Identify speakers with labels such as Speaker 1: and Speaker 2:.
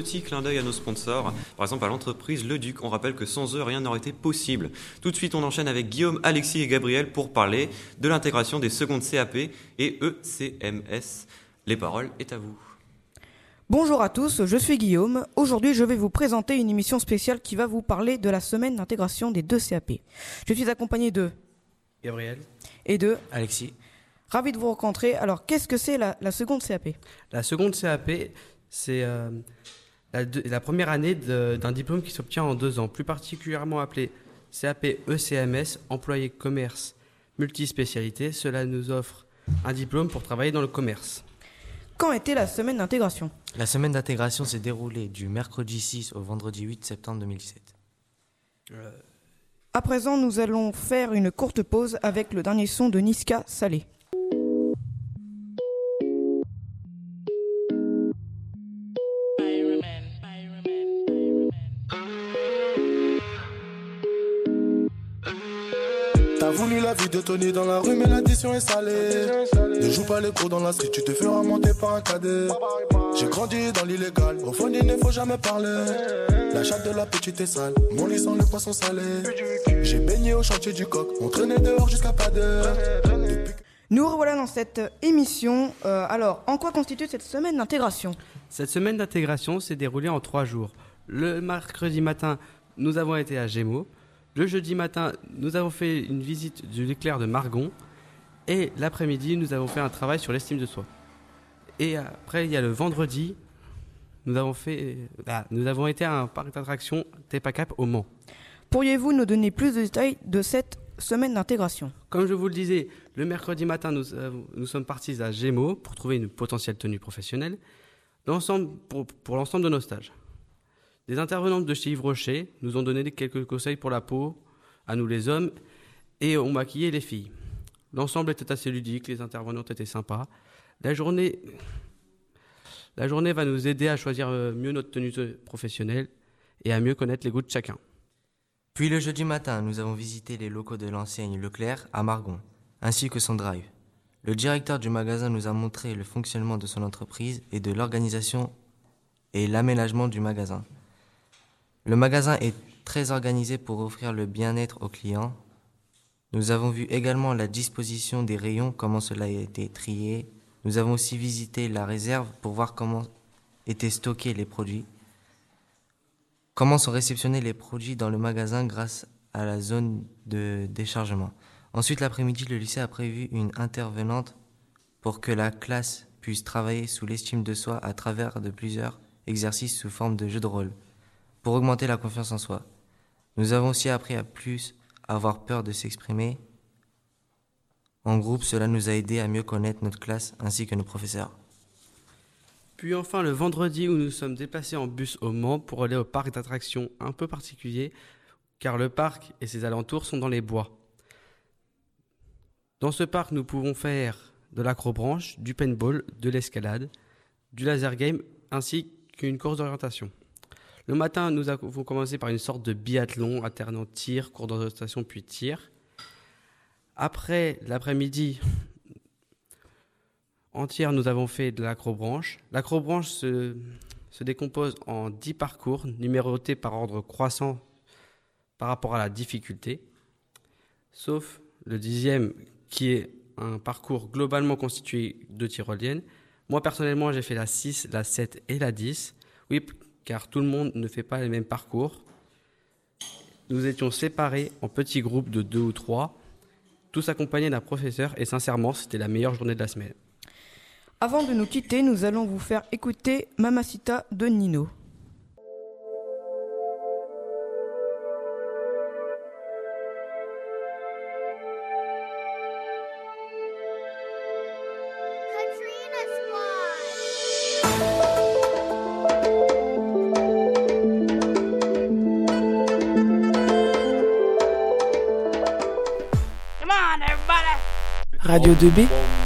Speaker 1: petit clin d'œil à nos sponsors. Par exemple, à l'entreprise Le Duc, on rappelle que sans eux, rien n'aurait été possible. Tout de suite, on enchaîne avec Guillaume, Alexis et Gabriel pour parler de l'intégration des secondes CAP et ECMS. Les paroles est à vous.
Speaker 2: Bonjour à tous, je suis Guillaume. Aujourd'hui, je vais vous présenter une émission spéciale qui va vous parler de la semaine d'intégration des deux CAP. Je suis accompagné de
Speaker 3: Gabriel
Speaker 2: et de
Speaker 3: Alexis.
Speaker 2: Ravi de vous rencontrer. Alors, qu'est-ce que c'est la, la seconde CAP
Speaker 3: La seconde CAP, c'est euh, la, deux- la première année d'un diplôme qui s'obtient en deux ans, plus particulièrement appelé CAP ECMS, employé commerce multispécialité. Cela nous offre un diplôme pour travailler dans le commerce.
Speaker 2: Quand était la semaine d'intégration?
Speaker 4: La semaine d'intégration s'est déroulée du mercredi 6 au vendredi 8 septembre 2017.
Speaker 2: À présent, nous allons faire une courte pause avec le dernier son de Niska Salé.
Speaker 5: T'as voulu la vie de Tony dans la rue, mais l'addition est salée. Ne joue pas les cours dans la street, tu te feras monter par un cadet. J'ai grandi dans l'illégal, au fond il ne faut jamais parler. La chatte de la petite est sale, mon lit sent le poisson salé. J'ai baigné au chantier du coq, on traînait dehors jusqu'à pas d'heure.
Speaker 2: Nous revoilà dans cette émission. Euh, alors, en quoi constitue cette semaine d'intégration?
Speaker 3: Cette semaine d'intégration s'est déroulée en trois jours. Le mercredi matin, nous avons été à Gémeaux. Le jeudi matin, nous avons fait une visite de l'éclair de Margon. Et l'après-midi, nous avons fait un travail sur l'estime de soi. Et après, il y a le vendredi, nous avons, fait, ah, nous avons été à un parc d'attractions Tepacap au Mans.
Speaker 2: Pourriez-vous nous donner plus de détails de cette semaine d'intégration?
Speaker 3: Comme je vous le disais, le mercredi matin, nous, avons- nous sommes partis à Gémeaux pour trouver une potentielle tenue professionnelle pour l'ensemble de nos stages. Des intervenantes de chez Yves Rocher nous ont donné quelques conseils pour la peau, à nous les hommes, et ont maquillé les filles. L'ensemble était assez ludique, les intervenantes étaient sympas. La journée, la journée va nous aider à choisir euh, mieux notre tenue professionnelle et à mieux connaître les goûts de chacun.
Speaker 4: Puis le jeudi matin, nous avons visité les locaux de l'enseigne Leclerc à Margon, ainsi que son drive. Le directeur du magasin nous a montré le fonctionnement de son entreprise et de l'organisation et l'aménagement du magasin. Le magasin est très organisé pour offrir le bien-être aux clients. Nous avons vu également la disposition des rayons, comment cela a été trié. Nous avons aussi visité la réserve pour voir comment étaient stockés les produits. Comment sont réceptionnés les produits dans le magasin grâce à la zone de déchargement. Ensuite, l'après-midi, le lycée a prévu une intervenante pour que la classe puisse travailler sous l'estime de soi à travers de plusieurs exercices sous forme de jeux de rôle, pour augmenter la confiance en soi. Nous avons aussi appris à plus avoir peur de s'exprimer. En groupe, cela nous a aidé à mieux connaître notre classe ainsi que nos professeurs.
Speaker 3: Puis enfin le vendredi où nous sommes déplacés en bus au Mans pour aller au parc d'attractions un peu particulier car le parc et ses alentours sont dans les bois. Dans ce parc, nous pouvons faire de l'acrobranche, du paintball, de l'escalade, du laser game ainsi qu'une course d'orientation. Le matin, nous avons commencé par une sorte de biathlon alternant tir, course d'orientation puis tir. Après l'après-midi, entière, nous avons fait de l'acrobranche. L'acrobranche se, se décompose en 10 parcours, numérotés par ordre croissant par rapport à la difficulté, sauf le dixième qui est un parcours globalement constitué de tyroliennes. Moi, personnellement, j'ai fait la 6, la 7 et la 10. Oui, car tout le monde ne fait pas les mêmes parcours. Nous étions séparés en petits groupes de deux ou trois, tous accompagnés d'un professeur, et sincèrement, c'était la meilleure journée de la semaine.
Speaker 2: Avant de nous quitter, nous allons vous faire écouter Mamacita de Nino. Radio 2B.